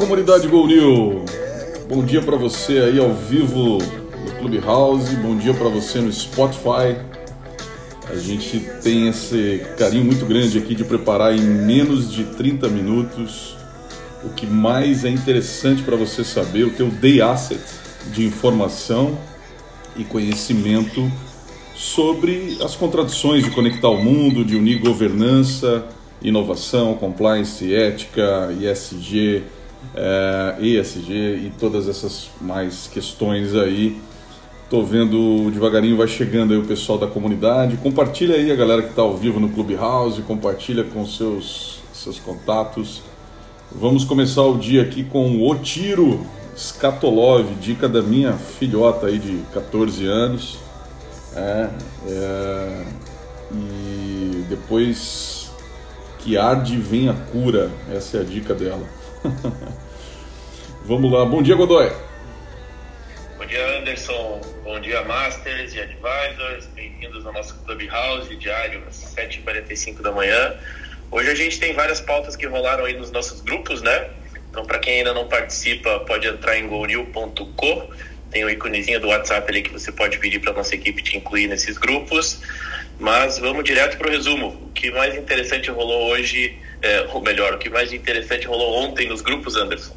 Comunidade New. Bom dia para você aí ao vivo no Clubhouse. Bom dia para você no Spotify. A gente tem esse carinho muito grande aqui de preparar em menos de 30 minutos o que mais é interessante para você saber, o teu day asset de informação e conhecimento sobre as contradições de conectar o mundo, de unir governança, inovação, compliance, ética, ISG, é, ESG e todas essas mais questões aí. Tô vendo devagarinho vai chegando aí o pessoal da comunidade. Compartilha aí a galera que está ao vivo no Clubhouse, compartilha com seus seus contatos. Vamos começar o dia aqui com o Tiro Skatolov, dica da minha filhota aí de 14 anos. É, é, e depois que arde vem a cura, essa é a dica dela. Vamos lá, bom dia Godoy. Bom dia Anderson, bom dia Masters e Advisors, bem-vindos ao nosso Clubhouse diário às 7h45 da manhã. Hoje a gente tem várias pautas que rolaram aí nos nossos grupos, né? Então, para quem ainda não participa, pode entrar em golnew.co tem o íconezinho do WhatsApp ali que você pode pedir para nossa equipe te incluir nesses grupos. Mas vamos direto para o resumo. O que mais interessante rolou hoje, é, ou melhor, o que mais interessante rolou ontem nos grupos, Anderson?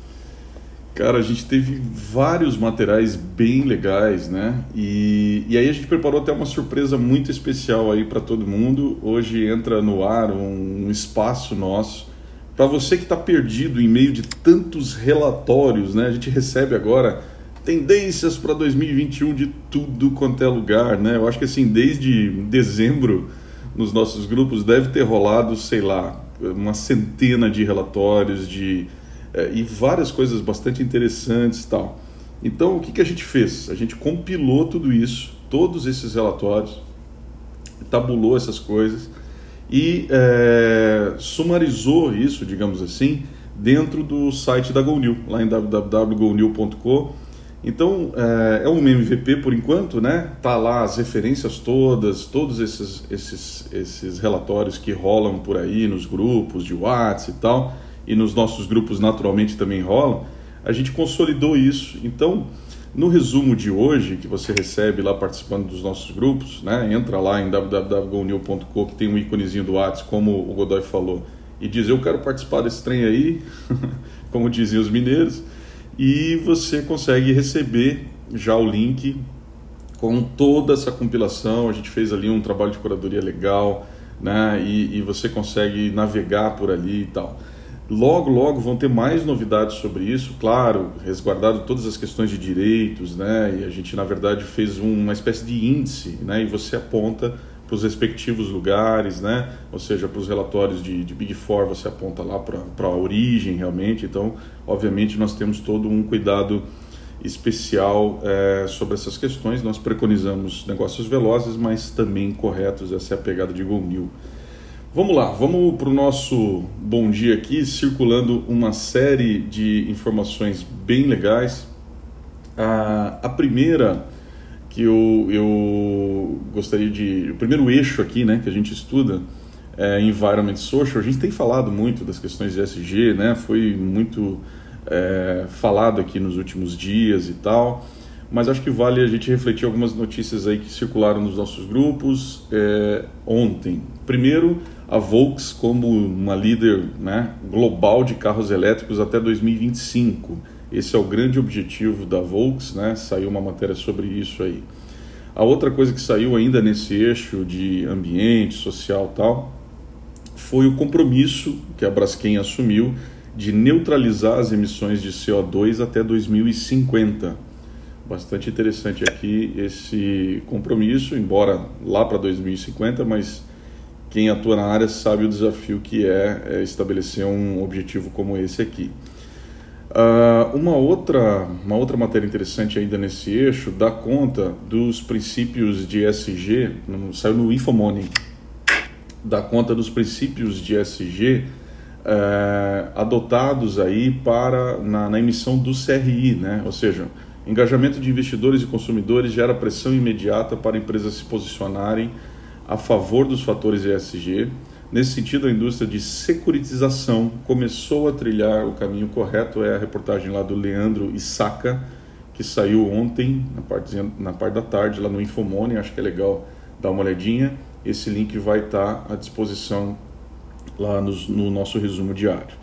Cara, a gente teve vários materiais bem legais, né? E, e aí a gente preparou até uma surpresa muito especial aí para todo mundo. Hoje entra no ar um, espaço nosso para você que está perdido em meio de tantos relatórios, né? A gente recebe agora tendências para 2021 de tudo quanto é lugar, né? Eu acho que assim, desde dezembro, nos nossos grupos deve ter rolado, sei lá, uma centena de relatórios de é, e várias coisas bastante interessantes tal. Então, o que, que a gente fez? A gente compilou tudo isso, todos esses relatórios, tabulou essas coisas e é, sumarizou isso, digamos assim, dentro do site da GoNew, lá em www.gonew.com então é, é um MVP por enquanto, né? Tá lá as referências todas, todos esses, esses, esses relatórios que rolam por aí nos grupos de WhatsApp e tal, e nos nossos grupos naturalmente também rolam. A gente consolidou isso. Então, no resumo de hoje, que você recebe lá participando dos nossos grupos, né? Entra lá em www.gonil.com que tem um íconezinho do WhatsApp, como o Godoy falou, e diz: Eu quero participar desse trem aí, como diziam os mineiros e você consegue receber já o link com toda essa compilação. A gente fez ali um trabalho de curadoria legal, né? E, e, você consegue navegar por ali e tal. Logo, logo vão ter mais novidades sobre isso, claro, resguardado todas as questões de direitos, né? E a gente, na verdade, fez uma espécie de índice, né? E você aponta para os respectivos lugares, né? Ou seja, para os relatórios de, de, Big Four você aponta lá para a origem realmente. Então, obviamente, nós temos todo um cuidado especial é, sobre essas questões. Nós preconizamos negócios velozes, mas também corretos. Essa é a pegada de Go New. Vamos lá, vamos para o nosso bom dia aqui, circulando uma série de informações bem legais. A, a primeira que eu, eu gostaria de. O primeiro eixo aqui né, que a gente estuda é Environment Social. A gente tem falado muito das questões de SG, né, foi muito é, falado aqui nos últimos dias e tal, mas acho que vale a gente refletir algumas notícias aí que circularam nos nossos grupos é, ontem. Primeiro, a Volks como uma líder né, global de carros elétricos até 2025 esse é o grande objetivo da Volks, né? Saiu uma matéria sobre isso aí. A outra coisa que saiu ainda nesse eixo de ambiente, social tal, foi o compromisso que a Braskem assumiu de neutralizar as emissões de CO2 até 2050. Bastante interessante aqui esse compromisso, embora lá para 2050, mas quem atua na área sabe o desafio que é, é estabelecer um objetivo como esse aqui. Uh, uma, outra, uma outra matéria interessante ainda nesse eixo dá conta dos princípios de SG, no, saiu no Infomoney, dá conta dos princípios de SG uh, eh, adotados aí para, na, na, emissão do CRI, né? ou seja, engajamento de investidores e consumidores gera pressão imediata para empresas se posicionarem a favor dos fatores ESG Nesse sentido, a indústria de securitização começou a trilhar o caminho correto. É a reportagem lá do Leandro Isaka, que saiu ontem, na parte, na parte da tarde, lá no Infomone. Acho que é legal dar uma olhadinha. Esse link vai estar à disposição lá no, no nosso resumo diário.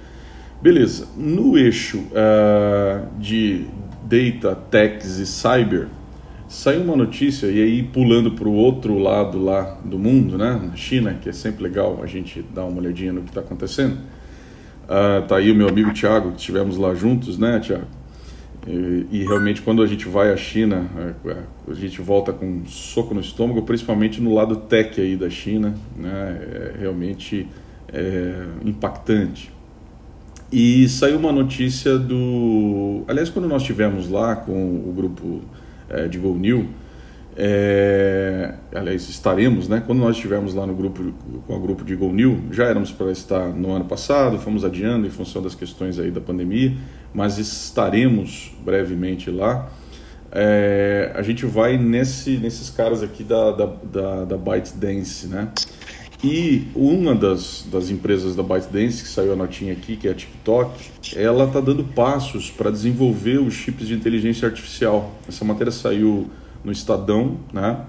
Beleza, no eixo uh, de Data, Techs e Cyber, saiu uma notícia, e aí pulando para o outro lado lá do mundo, né, na China, que é sempre legal a gente dar uma olhadinha no que está acontecendo. Uh, tá aí o meu amigo Thiago, que estivemos lá juntos, né, Thiago? E, e, realmente quando a gente vai à China, a, a, gente volta com um soco no estômago, principalmente no lado tech aí da China, né? É realmente é, impactante. E saiu uma notícia do. Aliás, quando nós estivemos lá com o grupo é, de Go New, é, aliás, estaremos, né? Quando nós estivemos lá no grupo com o grupo de Go New, já éramos para estar no ano passado, fomos adiando em função das questões aí da pandemia, mas estaremos brevemente lá. É, a gente vai nesse, nesses caras aqui da, da, da, da ByteDance, né? E uma das, das empresas da ByteDance, que saiu a notinha aqui, que é a TikTok, ela está dando passos para desenvolver os chips de inteligência artificial. Essa matéria saiu no Estadão, né?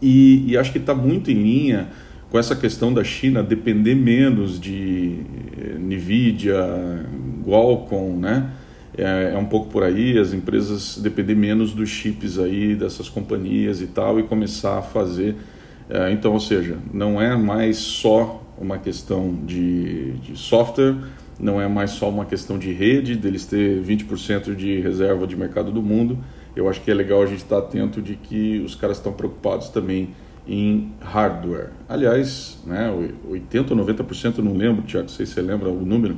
E, e acho que está muito em linha com essa questão da China depender menos de eh, Nvidia, Qualcomm, né? É, é, um pouco por aí, as empresas depender menos dos chips aí dessas companhias e tal e começar a fazer então, ou seja, não é mais só uma questão de, de software, não é mais só uma questão de rede, deles ter 20% de reserva de mercado do mundo. Eu acho que é legal a gente estar atento de que os caras estão preocupados também em hardware. Aliás, né, 80% ou 90%, não lembro, Tiago, sei se você lembra o número,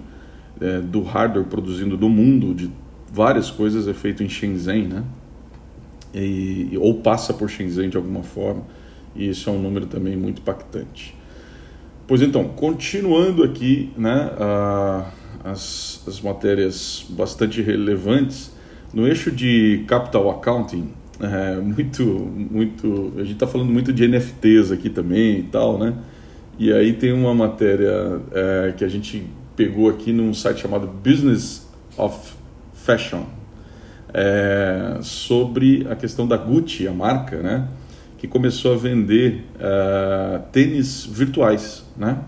é, do hardware produzindo do mundo, de várias coisas, é feito em Shenzhen, né? E, ou passa por Shenzhen de alguma forma e isso é um número também muito impactante. Pois então, continuando aqui, né, a, as, as matérias bastante relevantes, no eixo de capital accounting, é, muito, muito, a gente está falando muito de NFTs aqui também e tal, né? E aí tem uma matéria é, que a gente pegou aqui num site chamado Business of Fashion, é, sobre a questão da Gucci, a marca, né? Que começou a vender uh, tênis virtuais, né?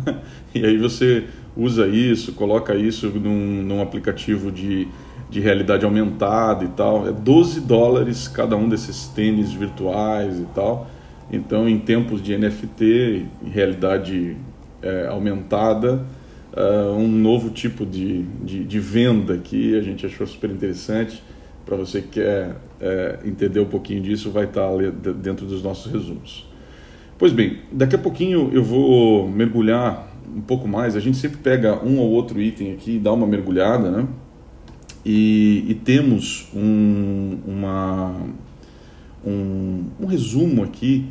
e aí você usa isso, coloca isso num, num aplicativo de, de realidade aumentada e tal. É 12 dólares cada um desses tênis virtuais e tal. Então, em tempos de NFT realidade é, aumentada, uh, um novo tipo de, de, de, venda que a gente achou super interessante. Para você que quer é, entender um pouquinho disso, vai estar ali dentro dos nossos resumos. Pois bem, daqui a pouquinho eu vou mergulhar um pouco mais. A gente sempre pega um ou outro item aqui e dá uma mergulhada, né? E, e temos um, uma, um, um resumo aqui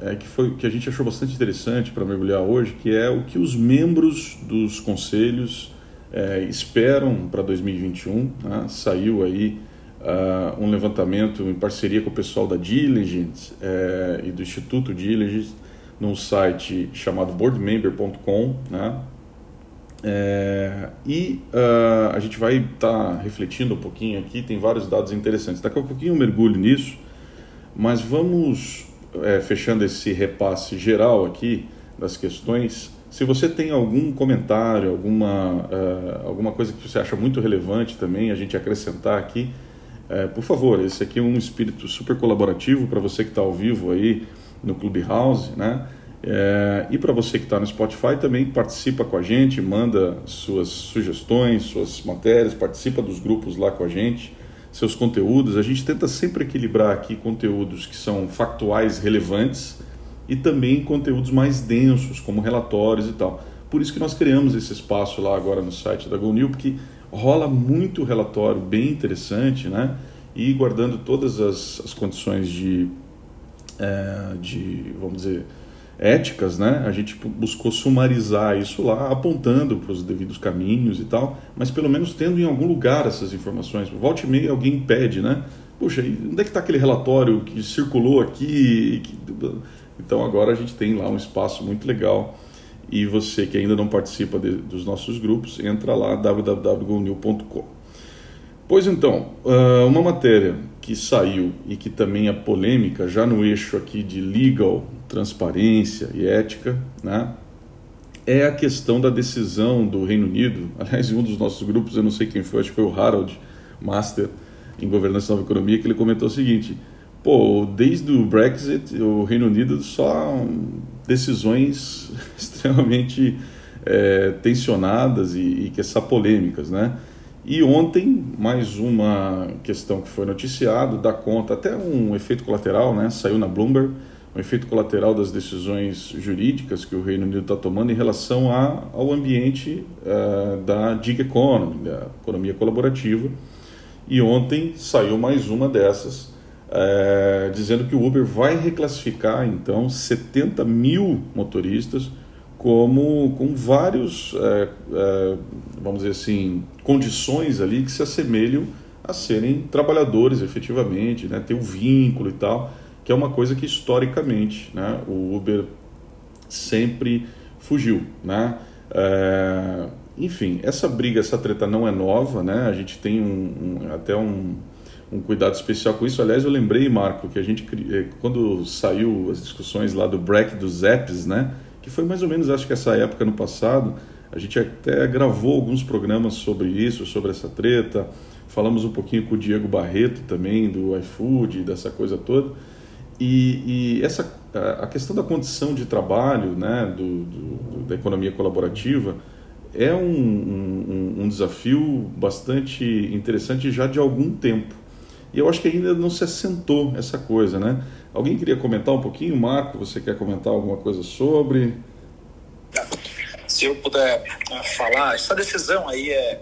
é, que, foi, que a gente achou bastante interessante para mergulhar hoje, que é o que os membros dos conselhos é, esperam para 2021. Né? Saiu aí uh, um levantamento em parceria com o pessoal da Diligence uh, e do Instituto Diligence num site chamado boardmember.com, né? É, e uh, a gente vai estar tá refletindo um pouquinho aqui, tem vários dados interessantes. Daqui a pouquinho eu mergulho nisso, mas vamos é, fechando esse repasse geral aqui das questões. Se você tem algum comentário, alguma, uh, alguma coisa que você acha muito relevante também, a gente acrescentar aqui, é, por favor, esse aqui é um espírito super colaborativo para você que está ao vivo aí no Clubhouse, né? É, e para você que está no Spotify também participa com a gente, manda suas sugestões, suas matérias, participa dos grupos lá com a gente, seus conteúdos. A gente tenta sempre equilibrar aqui conteúdos que são factuais, relevantes e também conteúdos mais densos, como relatórios e tal. Por isso que nós criamos esse espaço lá agora no site da GoNew, porque rola muito relatório bem interessante, né? E guardando todas as, as condições de, é, de, vamos dizer, éticas, né? A gente buscou sumarizar isso lá, apontando para os devidos caminhos e tal, mas pelo menos tendo em algum lugar essas informações. Volte e meia alguém pede, né? Puxa, onde é que está aquele relatório que circulou aqui? Então agora a gente tem lá um espaço muito legal E você que ainda não participa de, dos nossos grupos, entra lá www.gonil.com. Pois então, ah, uma matéria que saiu e que também é polêmica, já no eixo aqui de legal, transparência e ética, né? é a questão da decisão do Reino Unido. Aliás, em um dos nossos grupos, eu não sei quem foi, acho que foi o Harold Master, em Governança Nova Economia, que ele comentou o seguinte: pô, desde o Brexit, o Reino Unido só decisões extremamente é, tensionadas e, e que são polêmicas, né? E ontem, mais uma questão que foi noticiado, dá conta, até um efeito colateral, né? Saiu na Bloomberg, um efeito colateral das decisões jurídicas que o Reino Unido está tomando em relação a, ao ambiente uh, da gig economy, da economia colaborativa. E ontem saiu mais uma dessas, uh, dizendo que o Uber vai reclassificar, então, 70 mil motoristas como com vários, é, é, vamos dizer assim, condições ali que se assemelham a serem trabalhadores efetivamente, né, ter um vínculo e tal, que é uma coisa que historicamente né, o Uber sempre fugiu, né? É, enfim, essa briga, essa treta não é nova, né? A gente tem um, um, até um, um cuidado especial com isso. Aliás, eu lembrei, Marco, que a gente é, quando saiu as discussões lá do break dos apps, né? que foi mais ou menos, acho que essa época no passado, a gente até gravou alguns programas sobre isso, sobre essa treta, falamos um pouquinho com o Diego Barreto também, do iFood, dessa coisa toda, e, e essa, a questão da condição de trabalho, né, do, do da economia colaborativa, é um, um, um desafio bastante interessante já de algum tempo. Eu acho que ainda não se assentou essa coisa, né? Alguém queria comentar um pouquinho? Marco, você quer comentar alguma coisa sobre? Se eu puder uh, falar, essa decisão aí é,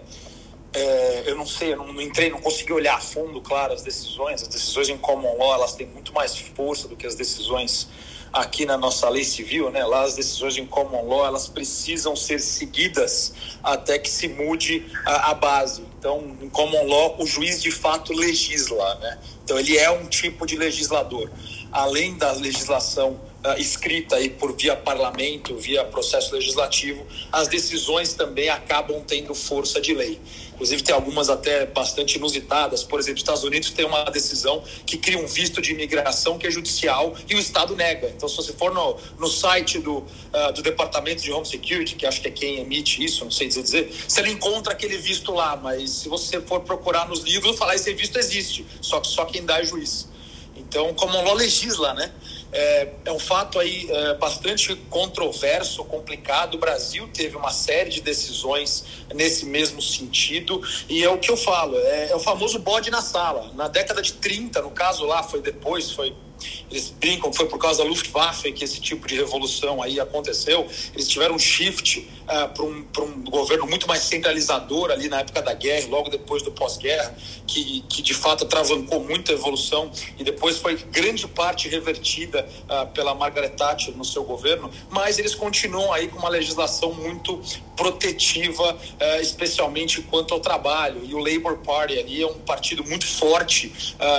é eu não sei, eu não, entrei, não consegui olhar a fundo, claro, as decisões. As decisões em common law, elas têm muito mais força do que as decisões aqui na nossa lei civil, né? Lá as decisões em common law elas precisam ser seguidas até que se mude a, a, base. Então, em common law, o juiz de fato legisla, né? Então, ele é um tipo de legislador. Além da legislação uh, escrita aí por via parlamento, via processo legislativo, as decisões também acabam tendo força de lei. Inclusive, tem algumas até bastante inusitadas. Por exemplo, os Estados Unidos tem uma decisão que cria um visto de imigração que é judicial e o Estado nega. Então, se você for no, no site do, uh, do Departamento de Home Security, que acho que é quem emite isso, não sei dizer, você não encontra aquele visto lá, mas se você for procurar nos livros, falar esse visto existe, só que só quem dá é juiz. Então, como law legisla, né? É, é, um fato aí é, bastante controverso, complicado. O Brasil teve uma série de decisões nesse mesmo sentido, e é o que eu falo, é, é o famoso bode na sala. Na década de 30, no caso lá, foi depois, foi eles brincam que foi por causa da Luftwaffe que esse tipo de revolução aí aconteceu. Eles tiveram um shift uh, para um, um governo muito mais centralizador ali na época da guerra, logo depois do pós-guerra, que, que de fato travancou muita evolução e depois foi grande parte revertida uh, pela Margaret Thatcher no seu governo, mas eles continuam aí com uma legislação muito protetiva, uh, especialmente quanto ao trabalho. E o Labour Party ali é um partido muito forte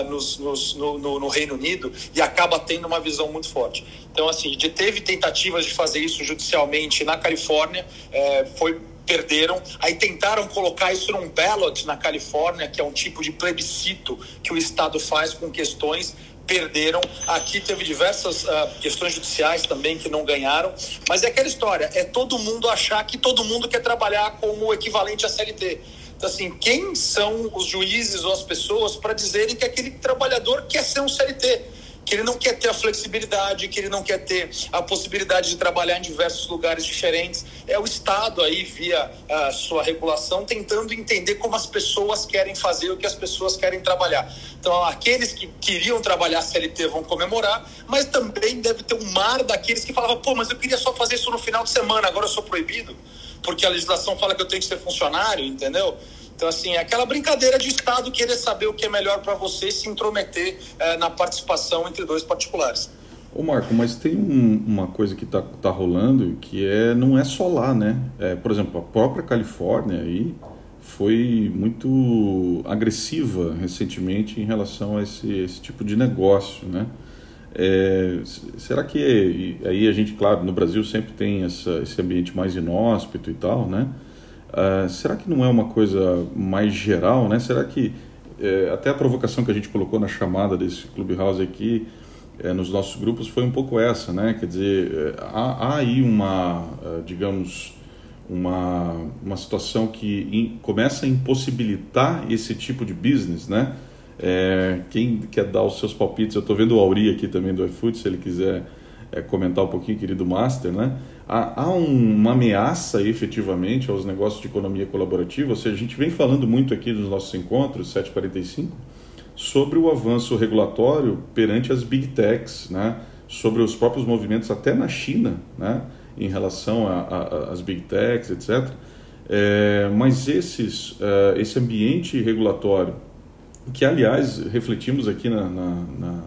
nos, nos, no, no, no Reino Unido e acaba tendo uma visão muito forte. Então, assim, de, teve tentativas de fazer isso judicialmente na Califórnia, é, foi perderam. Aí tentaram colocar isso num ballot na Califórnia, que é um tipo de plebiscito que o Estado faz com questões. Perderam. Aqui teve diversas uh, questões judiciais também que não ganharam. Mas é aquela história: é todo mundo achar que todo mundo quer trabalhar como equivalente à CLT. Então, assim, quem são os juízes ou as pessoas para dizerem que aquele trabalhador quer ser um CLT? Que ele não quer ter a flexibilidade, que ele não quer ter a possibilidade de trabalhar em diversos lugares diferentes. É o Estado aí, via a sua regulação, tentando entender como as pessoas querem fazer o que as pessoas querem trabalhar. Então, aqueles que queriam trabalhar CLT vão comemorar, mas também deve ter um mar daqueles que falavam, pô, mas eu queria só fazer isso no final de semana, agora eu sou proibido, porque a legislação fala que eu tenho que ser funcionário, entendeu? Então, assim, é aquela brincadeira de Estado querer saber o que é melhor para você e se intrometer é, na participação entre dois particulares. Ô Marco, mas tem um, uma coisa que está tá rolando que é, não é só lá, né? É, por exemplo, a própria Califórnia aí foi muito agressiva recentemente em relação a esse, esse tipo de negócio, né? É, será que aí a gente, claro, no Brasil sempre tem essa, esse ambiente mais inóspito e tal, né? Uh, será que não é uma coisa mais geral, né? Será que é, até a provocação que a gente colocou na chamada desse Clubhouse aqui é, nos nossos grupos foi um pouco essa, né? Quer dizer, é, há, há aí uma, digamos, uma, uma situação que in, começa a impossibilitar esse tipo de business, né? É, quem quer dar os seus palpites? Eu estou vendo o Auri aqui também do iFood, se ele quiser é, comentar um pouquinho, querido Master, né? Há, há um, uma ameaça efetivamente aos negócios de economia colaborativa, ou seja, a gente vem falando muito aqui nos nossos encontros, 745, sobre o avanço regulatório perante as big techs, né? sobre os próprios movimentos até na China, né? em relação às big techs, etc. É, mas esses, uh, esse ambiente regulatório, que aliás refletimos aqui na, na, na,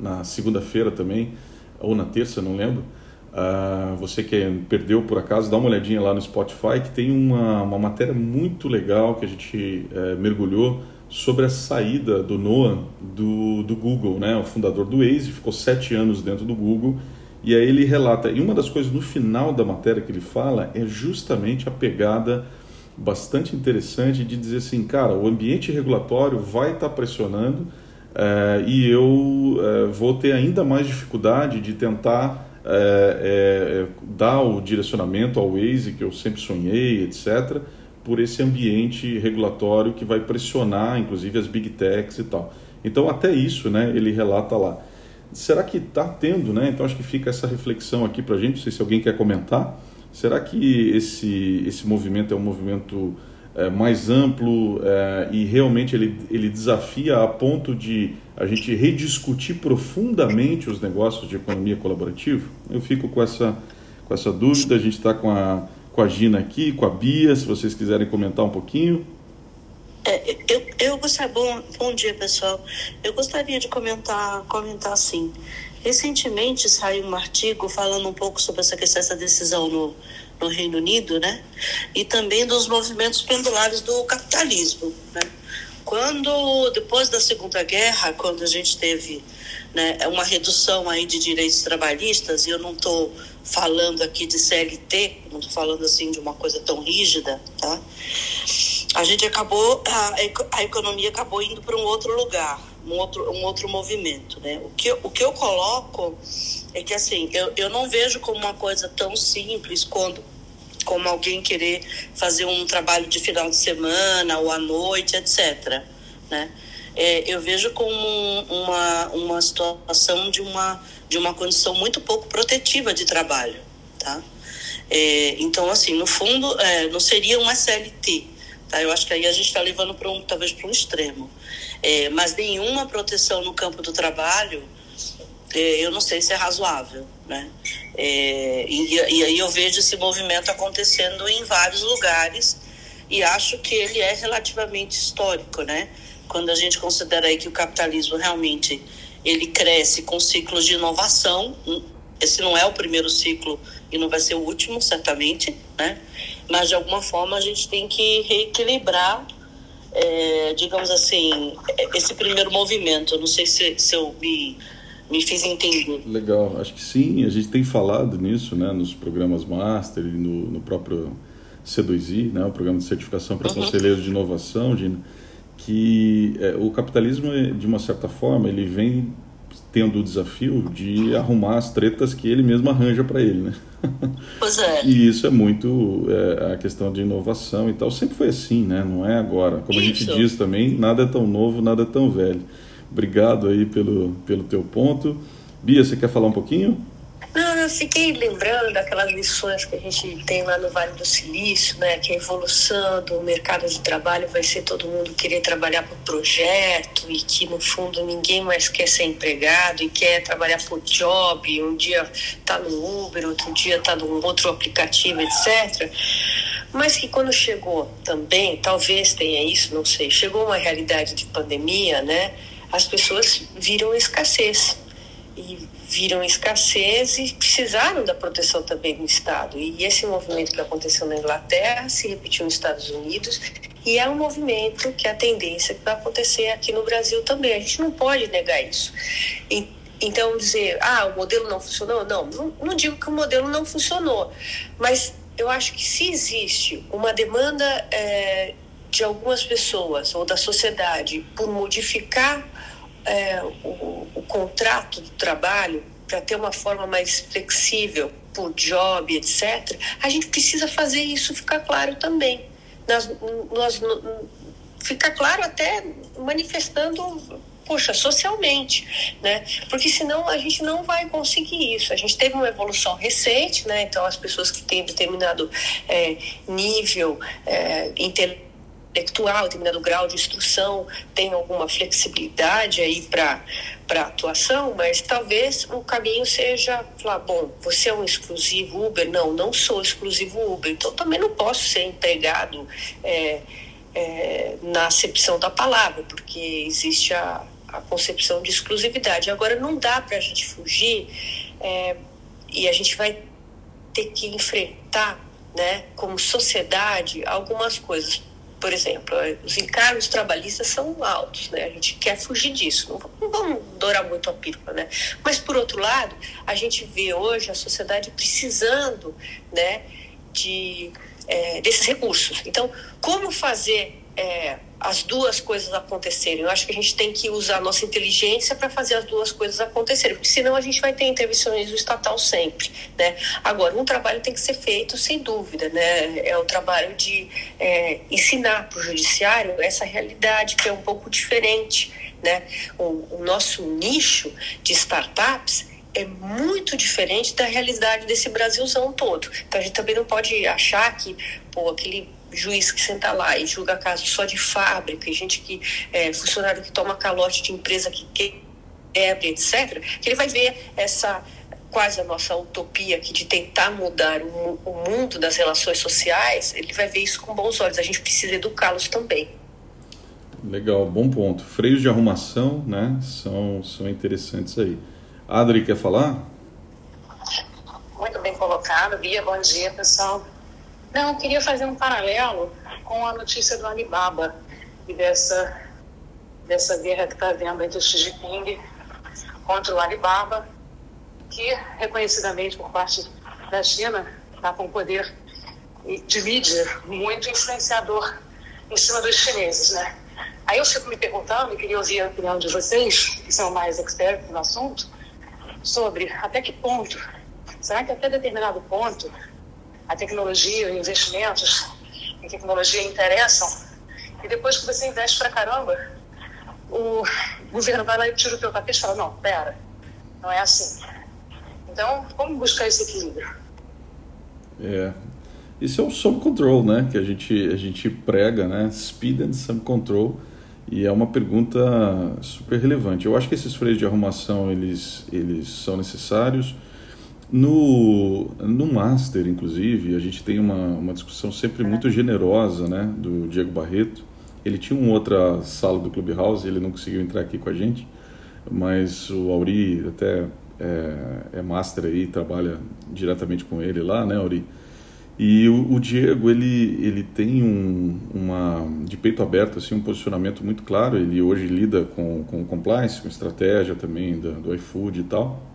na segunda-feira também, ou na terça, não lembro. Uh, você que perdeu por acaso, dá uma olhadinha lá no Spotify que tem uma, uma matéria muito legal que a gente uh, mergulhou sobre a saída do Noah do, do Google, né? o fundador do Waze, ficou sete anos dentro do Google e aí ele relata, e uma das coisas no final da matéria que ele fala é justamente a pegada bastante interessante de dizer assim, cara, o ambiente regulatório vai estar tá pressionando é, e eu é, vou ter ainda mais dificuldade de tentar é, dar o direcionamento ao Waze que eu sempre sonhei, etc., por esse ambiente regulatório que vai pressionar, inclusive, as big techs e tal. Então, até isso, né, ele relata lá. Será que está tendo, né? Então, acho que fica essa reflexão aqui para a gente. Não sei se alguém quer comentar. Será que esse, esse movimento é um movimento é, mais amplo é, e realmente ele, ele desafia a ponto de a gente rediscutir profundamente os negócios de economia colaborativa? Eu fico com essa, com essa dúvida. A gente está com a, com a Gina aqui, com a Bia, se vocês quiserem comentar um pouquinho. É, eu, eu gostaria, bom, bom dia pessoal. Eu gostaria de comentar, comentar assim. Recentemente saiu um artigo falando um pouco sobre essa questão, essa decisão no, no Reino Unido, né? E também dos movimentos pendulares do capitalismo, né? Quando, depois da Segunda Guerra, quando a gente teve né, uma redução aí de direitos trabalhistas, e eu não estou falando aqui de CLT, não estou falando assim de uma coisa tão rígida, tá? A gente acabou, a, a economia acabou indo para um outro lugar, um outro, um outro movimento, né? O que, o que eu coloco é que assim, eu, eu não vejo como uma coisa tão simples quando como alguém querer fazer um trabalho de final de semana ou à noite, etc. Né? É, eu vejo como uma, uma situação de uma, de uma condição muito pouco protetiva de trabalho. Tá? É, então, assim, no fundo, é, não seria uma SLT. Tá? Eu acho que aí a gente está levando para um, talvez para um extremo. É, mas nenhuma proteção no campo do trabalho, eu não sei se é razoável. Né? É, e, e aí eu vejo esse movimento acontecendo em vários lugares e acho que ele é relativamente histórico, né? Quando a gente considera aí que o capitalismo realmente ele cresce com ciclos de inovação, hum, esse não é o primeiro ciclo e não vai ser o último, certamente, né? Mas de alguma forma a gente tem que reequilibrar, é, digamos assim, esse primeiro movimento. Eu não sei se, se eu me me fiz entender. Legal, acho que sim, a gente tem falado nisso, né, nos programas Master e no, no próprio C2I, né, o programa de certificação para uhum. conselheiros de inovação, Gina, que é, o capitalismo, de uma certa forma, ele vem tendo o desafio de arrumar as tretas que ele mesmo arranja para ele, né? Pois é. E isso é muito é, a questão de inovação e tal. Sempre foi assim, né? Não é agora. Como isso. a gente diz também, nada é tão novo, nada é tão velho. Obrigado aí pelo, pelo teu ponto. Bia, você quer falar um pouquinho? Não, eu fiquei lembrando daquelas lições que a gente tem lá no Vale do Silício, né? Que a evolução do mercado de trabalho vai ser todo mundo querer trabalhar por projeto e que no fundo ninguém mais quer ser empregado e quer trabalhar por job. Um dia está no Uber, outro dia está num outro aplicativo, etc. Mas que quando chegou também, talvez tenha isso, não sei, chegou uma realidade de pandemia, né? As pessoas viram escassez. E viram escassez e precisaram da proteção também do Estado. E esse movimento que aconteceu na Inglaterra se repetiu nos Estados Unidos e é um movimento que a tendência que vai acontecer aqui no Brasil também. A gente não pode negar isso. E, então dizer, ah, o modelo não funcionou? Não, não, não digo que o modelo não funcionou, mas eu acho que se existe uma demanda é, de algumas pessoas ou da sociedade por modificar é, o, o contrato do trabalho para ter uma forma mais flexível por job, etc., a gente precisa fazer isso ficar claro também. Nós, nós, ficar claro até manifestando poxa, socialmente, né? Porque senão a gente não vai conseguir isso. A gente teve uma evolução recente, né? Então as pessoas que têm determinado é, nível é, intelectual, determinado grau de instrução, têm alguma flexibilidade aí para para atuação, mas talvez o caminho seja falar, bom, você é um exclusivo Uber? Não, não sou exclusivo Uber, então também não posso ser empregado é, é, na acepção da palavra, porque existe a, a concepção de exclusividade. Agora, não dá para a gente fugir é, e a gente vai ter que enfrentar, né, como sociedade, algumas coisas. Por exemplo, os encargos trabalhistas são altos, né? A gente quer fugir disso, não, vamos dourar muito a pílula, né? Mas, por outro lado, a gente vê hoje a sociedade precisando, né, de, é, desses recursos. Então, como fazer é, as duas coisas acontecerem. Eu acho que a gente tem que usar a nossa inteligência para fazer as duas coisas acontecerem, porque senão a gente vai ter intervencionismo estatal sempre, né? Agora, um trabalho tem que ser feito sem dúvida, né? É o trabalho de é, ensinar para o judiciário essa realidade que é um pouco diferente, né? O, o nosso nicho de startups é muito diferente da realidade desse Brasilzão todo. Então a gente também não pode achar que pô, aquele juiz que senta lá e julga caso só de fábrica, e gente que é funcionário que toma calote de empresa que quebra, etc., que ele vai ver essa quase a nossa utopia aqui de tentar mudar o, o mundo das relações sociais, ele vai ver isso com bons olhos. A gente precisa educá-los também. Legal, bom ponto. Freios de arrumação, né, são, são interessantes aí. Adri, quer falar? Muito bem colocado. Bia, bom dia, pessoal. Não, eu queria fazer um paralelo com a notícia do Alibaba e dessa, dessa guerra que está havendo entre o Xi Jinping contra o Alibaba, que reconhecidamente por parte da China está com poder de mídia muito influenciador em cima dos chineses, né? Aí eu fico me perguntando, e queria ouvir a opinião de vocês, que são mais expertos no assunto, sobre até que ponto, será que até determinado ponto a tecnologia investimentos em tecnologia interessam, e depois que você investe pra caramba, o governo vai lá e tira o teu tapete e fala, não, pera, não é assim. Então, como buscar esse equilíbrio? É, isso é o some control, né? Que a gente, a gente prega, né? Speed and some control. E é uma pergunta super relevante. Eu acho que esses freios de arrumação, eles, eles são necessários. No, no Master, inclusive, a gente tem uma, uma discussão sempre muito generosa né, do Diego Barreto. Ele tinha uma outra sala do Clubhouse, ele não conseguiu entrar aqui com a gente, mas o Auri até é, é Master aí, trabalha diretamente com ele lá, né, Auri? E o, o, Diego, ele, ele tem um, uma, de peito aberto, assim, um posicionamento muito claro. Ele hoje lida com, com compliance, com estratégia também do, do iFood e tal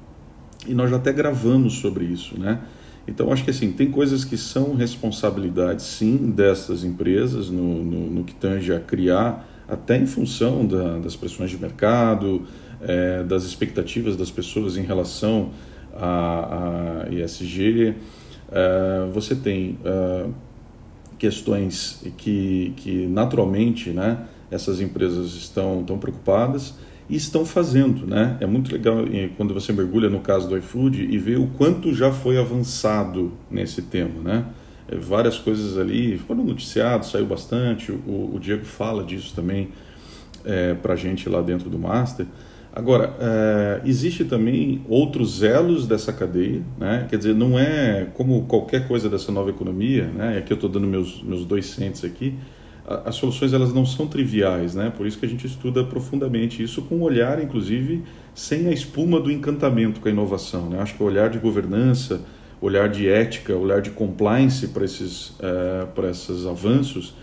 e nós já até gravamos sobre isso, né? Então, acho que assim, tem coisas que são responsabilidade, sim, dessas empresas no, no, no que tange a criar, até em função da, das pressões de mercado, é, das expectativas das pessoas em relação a, a ESG. É, você tem é, questões que, que, naturalmente, né, essas empresas estão, estão preocupadas, e estão fazendo, né? É muito legal quando você mergulha no caso do iFood e vê o quanto já foi avançado nesse tema, né? É, várias coisas ali foram noticiadas, saiu bastante, o, o Diego fala disso também é, para a gente lá dentro do Master. Agora, é, existe também outros elos dessa cadeia, né? quer dizer, não é como qualquer coisa dessa nova economia, né? e aqui eu estou dando meus, meus dois centos aqui, as soluções elas não são triviais, né? Por isso que a gente estuda profundamente isso com um olhar, inclusive, sem a espuma do encantamento com a inovação. Né? Acho que o olhar de governança, olhar de ética, olhar de compliance para esses, uh, para esses avanços,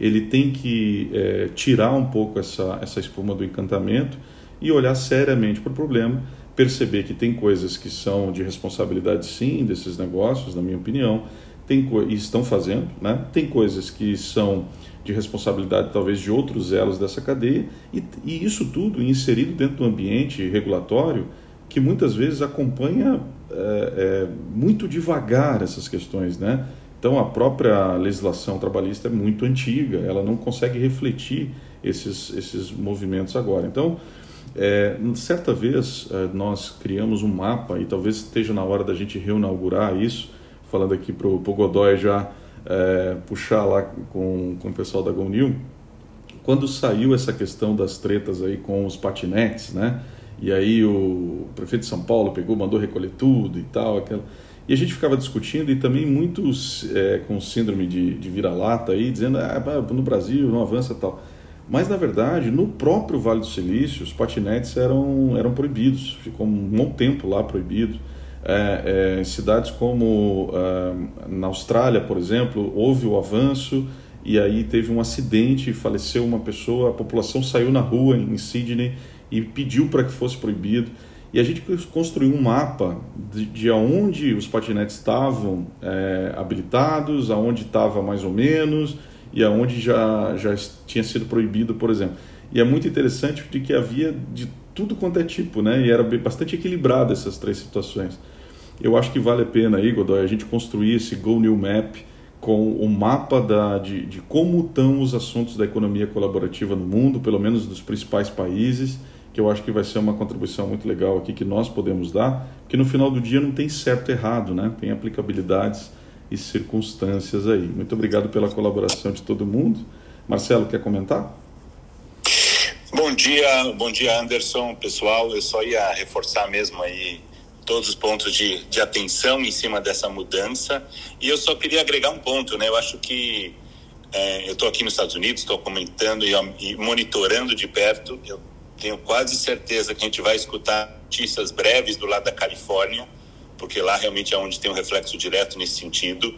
ele tem que uh, tirar um pouco essa, essa espuma do encantamento e olhar seriamente para o problema, perceber que tem coisas que são de responsabilidade sim desses negócios, na minha opinião, tem e estão fazendo, né? Tem coisas que são de responsabilidade talvez de outros elos dessa cadeia e, e isso tudo inserido dentro do ambiente regulatório que muitas vezes acompanha é, é, muito devagar essas questões, né? Então a própria legislação trabalhista é muito antiga, ela não consegue refletir esses, esses movimentos agora. Então, é, certa vez é, nós criamos um mapa e talvez esteja na hora da gente reinaugurar isso, falando aqui para o Godoy já é, puxar lá com, com o pessoal da GoNew, quando saiu essa questão das tretas aí com os patinetes, né? E aí o prefeito de São Paulo pegou, mandou recolher tudo e tal, aquela... E a gente ficava discutindo e também muitos é, com síndrome de, de vira-lata aí, dizendo, ah, no Brasil não avança tal. Mas, na verdade, no próprio Vale do Silício, os patinetes eram, eram proibidos, ficou um bom tempo lá proibido. É, é, em cidades como é, na Austrália, por exemplo, houve o avanço e aí teve um acidente, faleceu uma pessoa, a população saiu na rua em Sydney e pediu para que fosse proibido. E a gente construiu um mapa de, de onde os patinetes estavam é, habilitados, aonde estava mais ou menos e aonde já, já tinha sido proibido, por exemplo. E é muito interessante porque havia de tudo quanto é tipo, né? E era bastante equilibrado essas três situações. Eu acho que vale a pena aí, Godoy, a gente construir esse Go New Map com o mapa da, de, de como estão os assuntos da economia colaborativa no mundo, pelo menos dos principais países, que eu acho que vai ser uma contribuição muito legal aqui que nós podemos dar, porque no final do dia não tem certo e errado, né? Tem aplicabilidades e circunstâncias aí. Muito obrigado pela colaboração de todo mundo. Marcelo, quer comentar? Bom dia, bom dia Anderson, pessoal. Eu só ia reforçar mesmo aí todos os pontos de, de atenção em cima dessa mudança. E eu só queria agregar um ponto, né? Eu acho que é, eu estou aqui nos Estados Unidos, estou comentando e, e monitorando de perto. Eu tenho quase certeza que a gente vai escutar notícias breves do lado da Califórnia, porque lá realmente é onde tem um reflexo direto nesse sentido.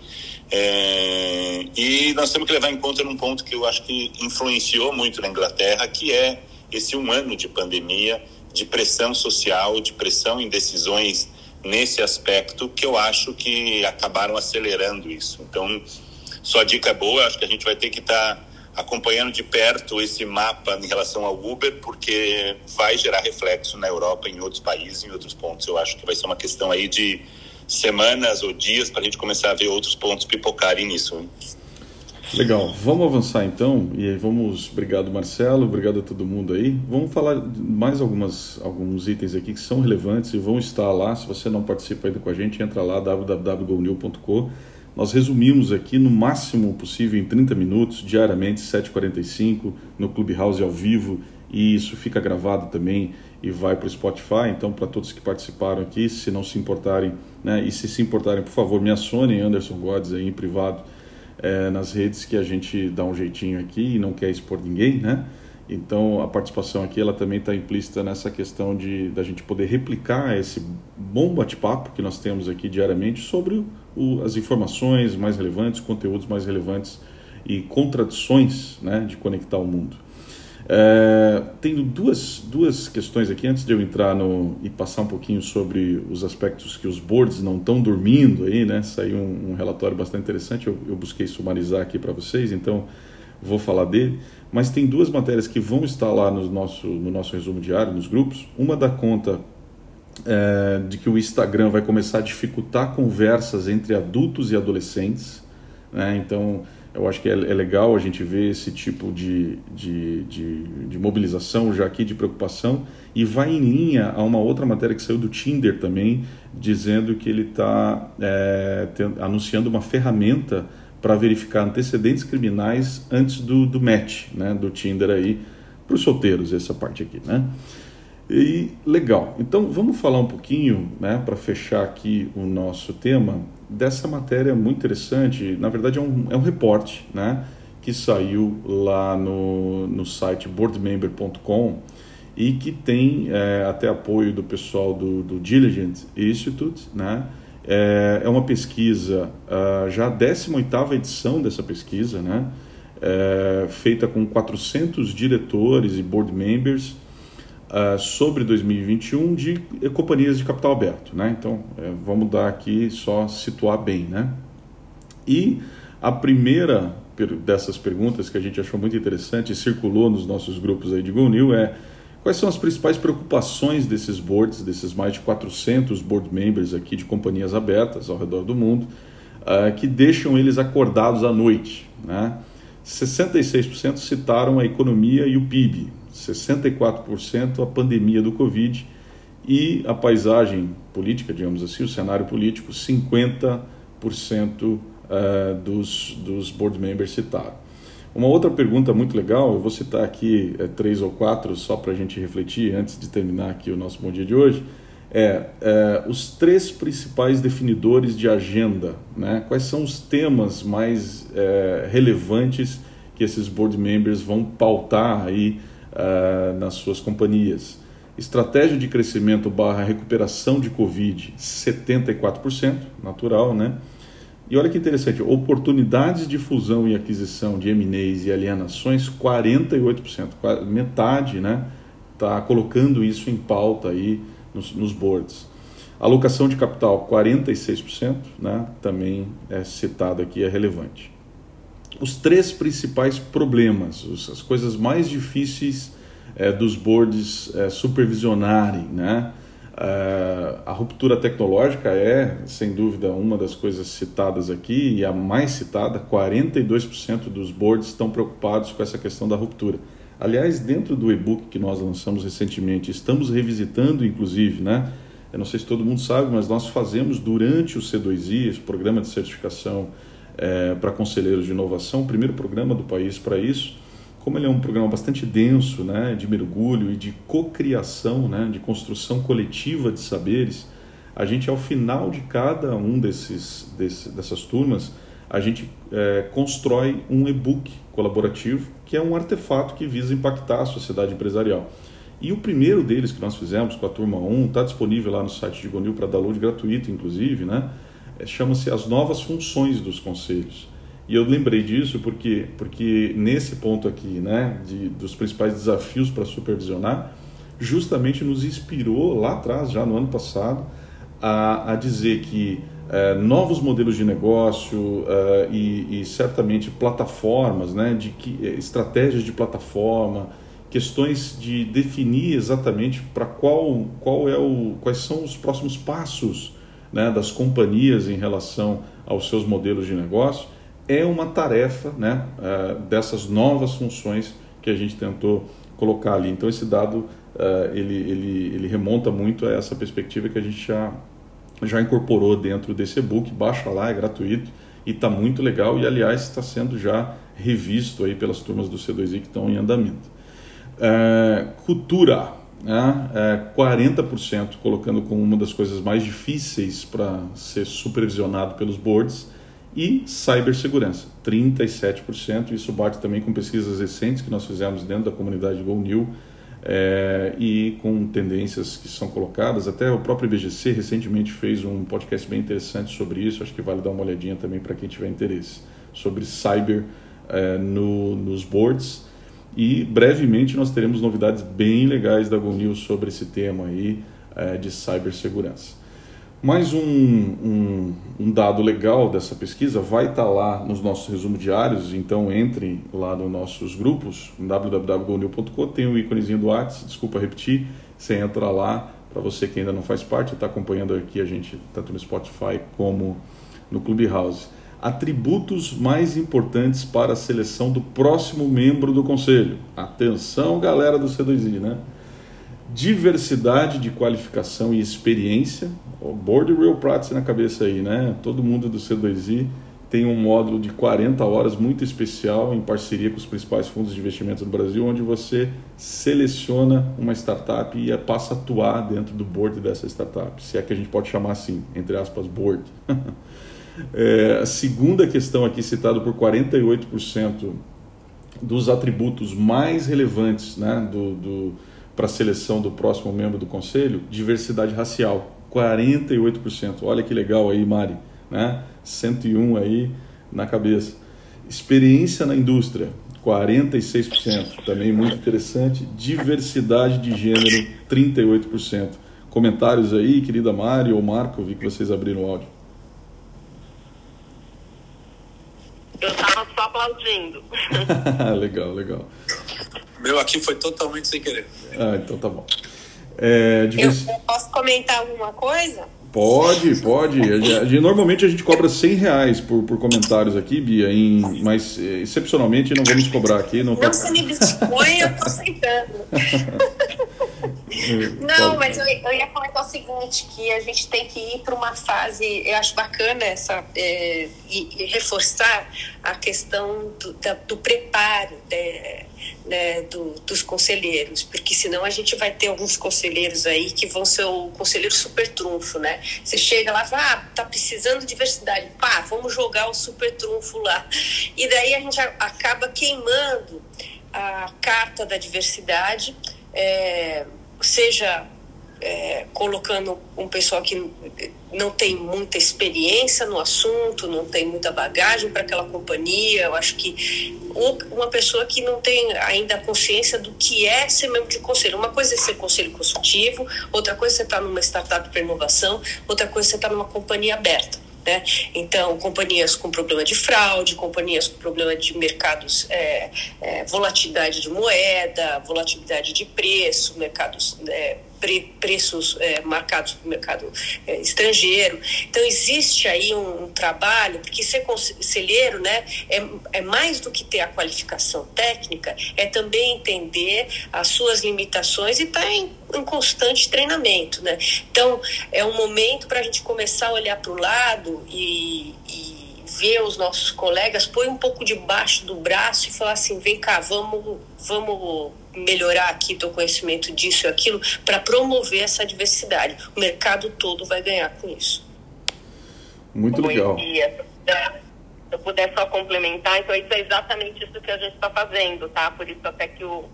É, e nós temos que levar em conta num ponto que eu acho que influenciou muito na Inglaterra, que é esse um ano de pandemia, de pressão social, de pressão em decisões nesse aspecto, que eu acho que acabaram acelerando isso. Então, sua dica é boa, acho que a gente vai ter que estar. Tá acompanhando de perto esse mapa em relação ao Uber, porque vai gerar reflexo na Europa, em outros países, em outros pontos. Eu acho que vai ser uma questão aí de semanas ou dias para a gente começar a ver outros pontos pipocarem nisso. Legal, vamos avançar então e vamos, obrigado Marcelo, obrigado a todo mundo aí. Vamos falar mais algumas alguns itens aqui que são relevantes e vão estar lá. Se você não participa ainda com a gente, entra lá www.gonil.com nós resumimos aqui no máximo possível em 30 minutos, diariamente, 7h45, no Clubhouse ao vivo, e isso fica gravado também e vai para o Spotify. Então, para todos que participaram aqui, se não se importarem, né, e se se importarem, por favor, me acionem Anderson Godes aí em privado é, nas redes, que a gente dá um jeitinho aqui e não quer expor ninguém, né? Então a participação aqui ela também está implícita nessa questão de da gente poder replicar esse bom bate-papo que nós temos aqui diariamente sobre o, as informações mais relevantes, conteúdos mais relevantes e contradições né, de conectar o mundo. É, tenho duas, duas questões aqui antes de eu entrar no e passar um pouquinho sobre os aspectos que os boards não estão dormindo aí, né? Saiu um, um relatório bastante interessante, eu, eu busquei sumarizar aqui para vocês, então vou falar dele. Mas tem duas matérias que vão estar lá no nosso, no nosso resumo diário, nos grupos. Uma da conta é, de que o Instagram vai começar a dificultar conversas entre adultos e adolescentes. Né? Então, eu acho que é, é, legal a gente ver esse tipo de, de, de, de, mobilização já aqui, de preocupação, e vai em linha a uma outra matéria que saiu do Tinder também, dizendo que ele está é, anunciando uma ferramenta para verificar antecedentes criminais antes do, do match, né, do Tinder aí, para os solteiros, essa parte aqui, né? E legal, então vamos falar um pouquinho, né, para fechar aqui o nosso tema, dessa matéria muito interessante, na verdade é um, é um reporte, né, que saiu lá no, no site boardmember.com e que tem é, até apoio do pessoal do, do Diligent Institute, né, é, é uma pesquisa, uh, já a 18ª edição dessa pesquisa, né? É, feita com 400 diretores e board members. Uh, sobre 2021 de companhias de capital aberto. Né? Então, é, vamos dar aqui só situar bem. Né? E a primeira dessas perguntas que a gente achou muito interessante e circulou nos nossos grupos aí de GoNew é quais são as principais preocupações desses boards, desses mais de 400 board members aqui de companhias abertas ao redor do mundo, uh, que deixam eles acordados à noite. Né? 66% citaram a economia e o PIB, 64% a pandemia do Covid e a paisagem política, digamos assim, o cenário político, 50% uh, eh, dos, dos board members citaram. Uma outra pergunta muito legal, eu vou citar aqui é, três ou quatro só para a gente refletir antes de terminar aqui o nosso bom dia de hoje. É, é, os três principais definidores de agenda, né? quais são os temas mais é, relevantes que esses board members vão pautar aí uh, nas suas companhias. Estratégia de crescimento barra recuperação de Covid, 74%, natural, né? E olha que interessante, oportunidades de fusão e aquisição de M&As e alienações, 48%, metade, né? Está colocando isso em pauta aí nos, nos boards. Alocação de capital, 46%, né? Também é citado aqui, é relevante os três principais problemas, as coisas mais difíceis é, dos boards é, supervisionarem. Né? Uh, a ruptura tecnológica é, sem dúvida, uma das coisas citadas aqui e a mais citada: 42% dos boards estão preocupados com essa questão da ruptura. Aliás, dentro do e-book que nós lançamos recentemente, estamos revisitando, inclusive, né? Eu não sei se todo mundo sabe, mas nós fazemos durante o C2I, esse programa de certificação é, para conselheiros de inovação, o primeiro programa do país para isso. Como ele é um programa bastante denso, né, de mergulho e de cocriação, né, de construção coletiva de saberes, a gente ao final de cada um desses, desse, dessas turmas a gente é, constrói um e-book colaborativo que é um artefato que visa impactar a sociedade empresarial. E o primeiro deles que nós fizemos com a turma 1 está disponível lá no site de Gonil para download gratuito, inclusive, né? É, chama-se As Novas Funções dos Conselhos. E eu lembrei disso porque, porque nesse ponto aqui, né, de, dos principais desafios para supervisionar, justamente nos inspirou lá atrás, já no ano passado, a, a dizer que é, novos modelos de negócio é, e, e, certamente plataformas, né, de que, estratégias de plataforma, questões de definir exatamente para qual, qual é o, quais são os próximos passos né, das companhias em relação aos seus modelos de negócio, é uma tarefa né, uh, dessas novas funções que a gente tentou colocar ali. Então, esse dado uh, ele, ele, ele remonta muito a essa perspectiva que a gente já, já incorporou dentro desse e-book. Baixa lá, é gratuito e está muito legal. E, aliás, está sendo já revisto aí pelas turmas do C2I que estão em andamento. Uh, cultura né, é, 40%, colocando como uma das coisas mais difíceis para ser supervisionado pelos boards, e cibersegurança, 37%. Isso bate também com pesquisas recentes que nós fizemos dentro da comunidade GoNew é, e com tendências que são colocadas. Até o próprio IBGC recentemente fez um podcast bem interessante sobre isso, acho que vale dar uma olhadinha também para quem tiver interesse, sobre cyber é, no, nos boards. E brevemente nós teremos novidades bem legais da GoNews sobre esse tema aí é, de cibersegurança. Mais um, um, um, dado legal dessa pesquisa vai estar lá nos nossos resumos diários, então entre lá nos nossos grupos, www.gonil.com, tem o íconezinho do WhatsApp, desculpa repetir, você entra lá, para você que ainda não faz parte, está acompanhando aqui a gente tanto no Spotify como no Clubhouse atributos mais importantes para a seleção do próximo membro do conselho. Atenção, galera do C2I, né? Diversidade de qualificação e experiência. O Board Real Practice na cabeça aí, né? Todo mundo do C2I tem um módulo de 40 horas muito especial em parceria com os principais fundos de investimento do Brasil, onde você seleciona uma startup e passa a atuar dentro do board dessa startup, se é que a gente pode chamar assim, entre aspas, board. É, a segunda questão aqui citada por 48% dos atributos mais relevantes né, do, do para a seleção do próximo membro do conselho, diversidade racial, 48%. Olha que legal aí, Mari, né? 101 aí na cabeça. Experiência na indústria, 46%, também muito interessante. Diversidade de gênero, 38%. Comentários aí, querida Mari ou Marco, vi que vocês abriram o áudio. Eu estava só aplaudindo. legal, legal. Meu aqui foi totalmente sem querer. Ah, então tá bom. É, diversi... Eu posso comentar alguma coisa? Pode, pode. A gente, normalmente a gente cobra 100 reais por, por comentários aqui, Bia, em, mas eh, excepcionalmente não vamos cobrar aqui. Não, não se me dispõe, eu tô aceitando. não, mas eu, eu, ia comentar o seguinte, que a gente tem que ir para uma fase, eu acho bacana essa, é, e, e, reforçar a questão do, da, do preparo, é, né, do, dos conselheiros, porque senão a gente vai ter alguns conselheiros aí que vão ser o conselheiro super trunfo, né? Você chega lá e fala, ah, tá precisando de diversidade, pá, vamos jogar o super trunfo lá. E daí a gente acaba queimando a carta da diversidade, é, seja é, colocando um pessoal que não tem muita experiência no assunto, não tem muita bagagem para aquela companhia. Eu acho que ou uma pessoa que não tem ainda consciência do que é ser membro de conselho. Uma coisa é ser conselho consultivo, outra coisa é você estar tá numa startup para inovação, outra coisa é você estar tá numa companhia aberta. Né? Então, companhias com problema de fraude, companhias com problema de mercados, é, é, volatilidade de moeda, volatilidade de preço, mercados é, pre, preços é, marcados no mercado é, estrangeiro. Então, existe aí um, um, trabalho, porque ser conselheiro né, é, é mais do que ter a qualificação técnica, é também entender as suas limitações e estar tá em, em constante treinamento. Né? Então, é um momento para a gente começar a olhar para o lado e, e ver os nossos colegas, põe um pouco debaixo do braço e falar assim, vem cá, vamos, vamos melhorar aqui teu conhecimento disso e aquilo para promover essa diversidade. O mercado todo vai ganhar com isso. Muito legal. Dia. Se eu puder só complementar, então isso é exatamente isso que a gente está fazendo, tá? Por isso até que o,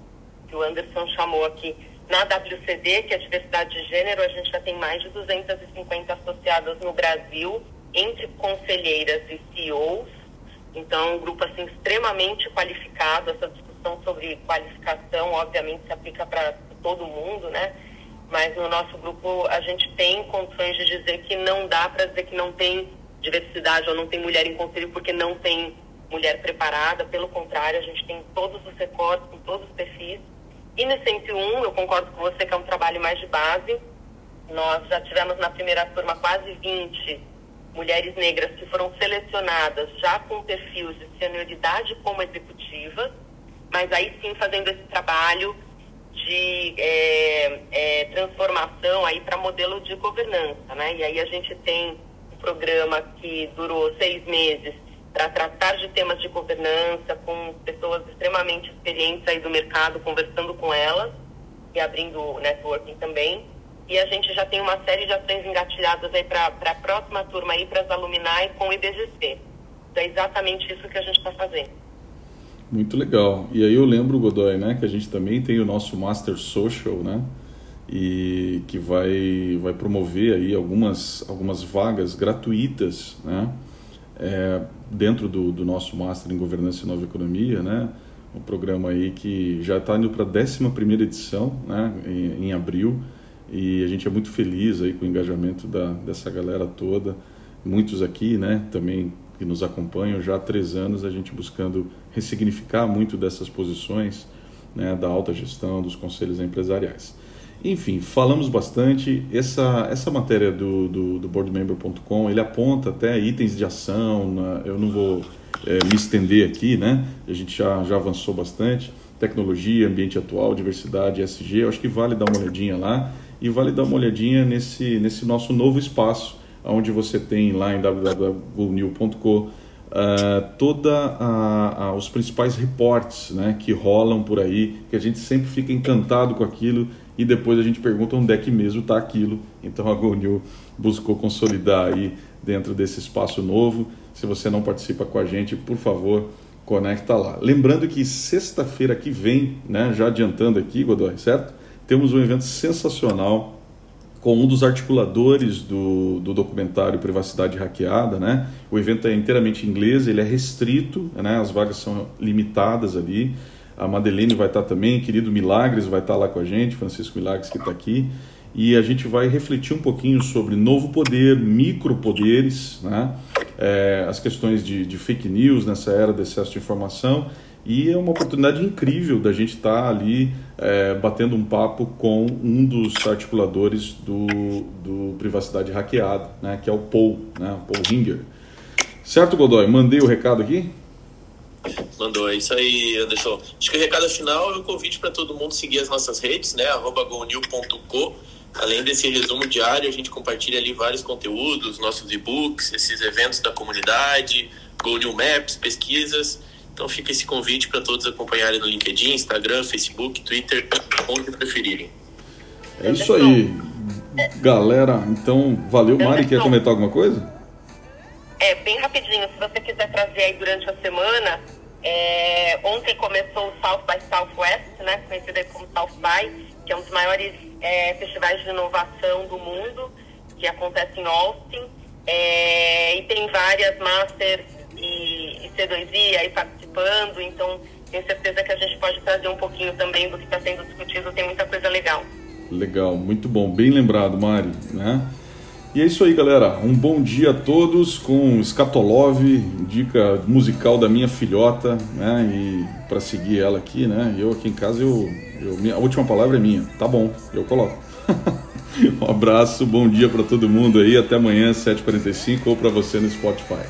que o Anderson chamou aqui. Na WCD, que é a diversidade de gênero, a gente já tem mais de 250 associadas no Brasil, entre conselheiras e CEOs. Então, é um grupo assim extremamente qualificado. Essa discussão sobre qualificação, obviamente, se aplica para todo mundo, né? Mas no nosso grupo a gente tem condições de dizer que não dá para dizer que não tem diversidade ou não tem mulher em conselho porque não tem mulher preparada. Pelo contrário, a gente tem todos os recortes, com todos os perfis. E no 101, eu concordo com você que é um trabalho mais de base. Nós já tivemos na primeira turma quase 20 mulheres negras que foram selecionadas já com perfil de senioridade como executiva, mas aí sim fazendo esse trabalho de é, é, transformação aí para modelo de governança, né? E aí a gente tem um programa que durou seis meses para tratar de temas de governança com pessoas extremamente experientes aí do mercado, conversando com elas e abrindo networking também. E a gente já tem uma série de ações engatilhadas aí para a próxima turma aí, para as alumni com o IBGC. Então é exatamente isso que a gente está fazendo. Muito legal. E aí eu lembro, Godoy, né, que a gente também tem o nosso Master Social, né? E que vai, vai promover aí algumas, algumas vagas gratuitas, né? É, dentro do, do nosso Master em Governança e Nova Economia, né? Um programa aí que já está indo para a 11 edição, né? Em, em abril e a gente é muito feliz aí com o engajamento da, dessa galera toda, muitos aqui, né, também que nos acompanham já há três anos, a gente buscando ressignificar muito dessas posições né, da alta gestão, dos conselhos empresariais. Enfim, falamos bastante. Essa, essa matéria do, do, do boardmember.com, ele aponta até itens de ação, na, eu não vou é, me estender aqui, né? A gente já, já avançou bastante. Tecnologia, ambiente atual, diversidade, SG, eu acho que vale dar uma olhadinha lá e vale dar uma olhadinha nesse, nesse nosso novo espaço, onde você tem lá em www.google.com uh, os principais reportes né, que rolam por aí, que a gente sempre fica encantado com aquilo e depois a gente pergunta onde é que mesmo está aquilo. Então a GoNew buscou consolidar aí dentro desse espaço novo. Se você não participa com a gente, por favor, conecta lá. Lembrando que sexta-feira que vem, né, já adiantando aqui, Godoy, certo? temos um evento sensacional com um dos articuladores do, do documentário Privacidade Hackeada, né? O evento é inteiramente inglês, ele é restrito, né? As vagas são limitadas ali. A Madeleine vai estar também, querido Milagres vai estar lá com a gente, Francisco Milagres que está aqui. E a gente vai refletir um pouquinho sobre novo poder, micropoderes, né? É, as questões de, de fake news nessa era de excesso de informação e é uma oportunidade incrível da gente estar tá ali é, batendo um papo com um dos articuladores do, do Privacidade Hackeada, né, que é o Paul, né, Paul Ringer. Certo, Godoy? Mandei o recado aqui? Mandou, é isso aí, Anderson. Acho que o recado final é o convite para todo mundo seguir as nossas redes, né? Arroba gonil.co. Além desse resumo diário, a gente compartilha ali vários conteúdos, nossos e-books, esses eventos da comunidade, Go New Maps, pesquisas. Então fica esse convite para todos acompanharem no LinkedIn, Instagram, Facebook, Twitter, onde preferirem. É isso aí. Galera, então valeu. Mari, quer comentar alguma coisa? É, bem rapidinho, se você quiser trazer aí durante a semana, é, ontem começou o South by Southwest, né, conhecido aí como South by, que é um dos maiores é, festivais de inovação do mundo, que acontece em Austin, é, e tem várias Masters e, e C2I aí participando, então tenho certeza que a gente pode trazer um pouquinho também do que está sendo discutido, tem muita coisa legal. Legal, muito bom, bem lembrado, Mari, né? E é isso aí, galera. Um bom dia a todos com Scatolov, dica musical da minha filhota, né? E para seguir ela aqui, né? Eu aqui em casa, eu, eu minha, a última palavra é minha. Tá bom, eu coloco. um abraço, bom dia para todo mundo aí. Até amanhã, 7h45 ou para você no Spotify.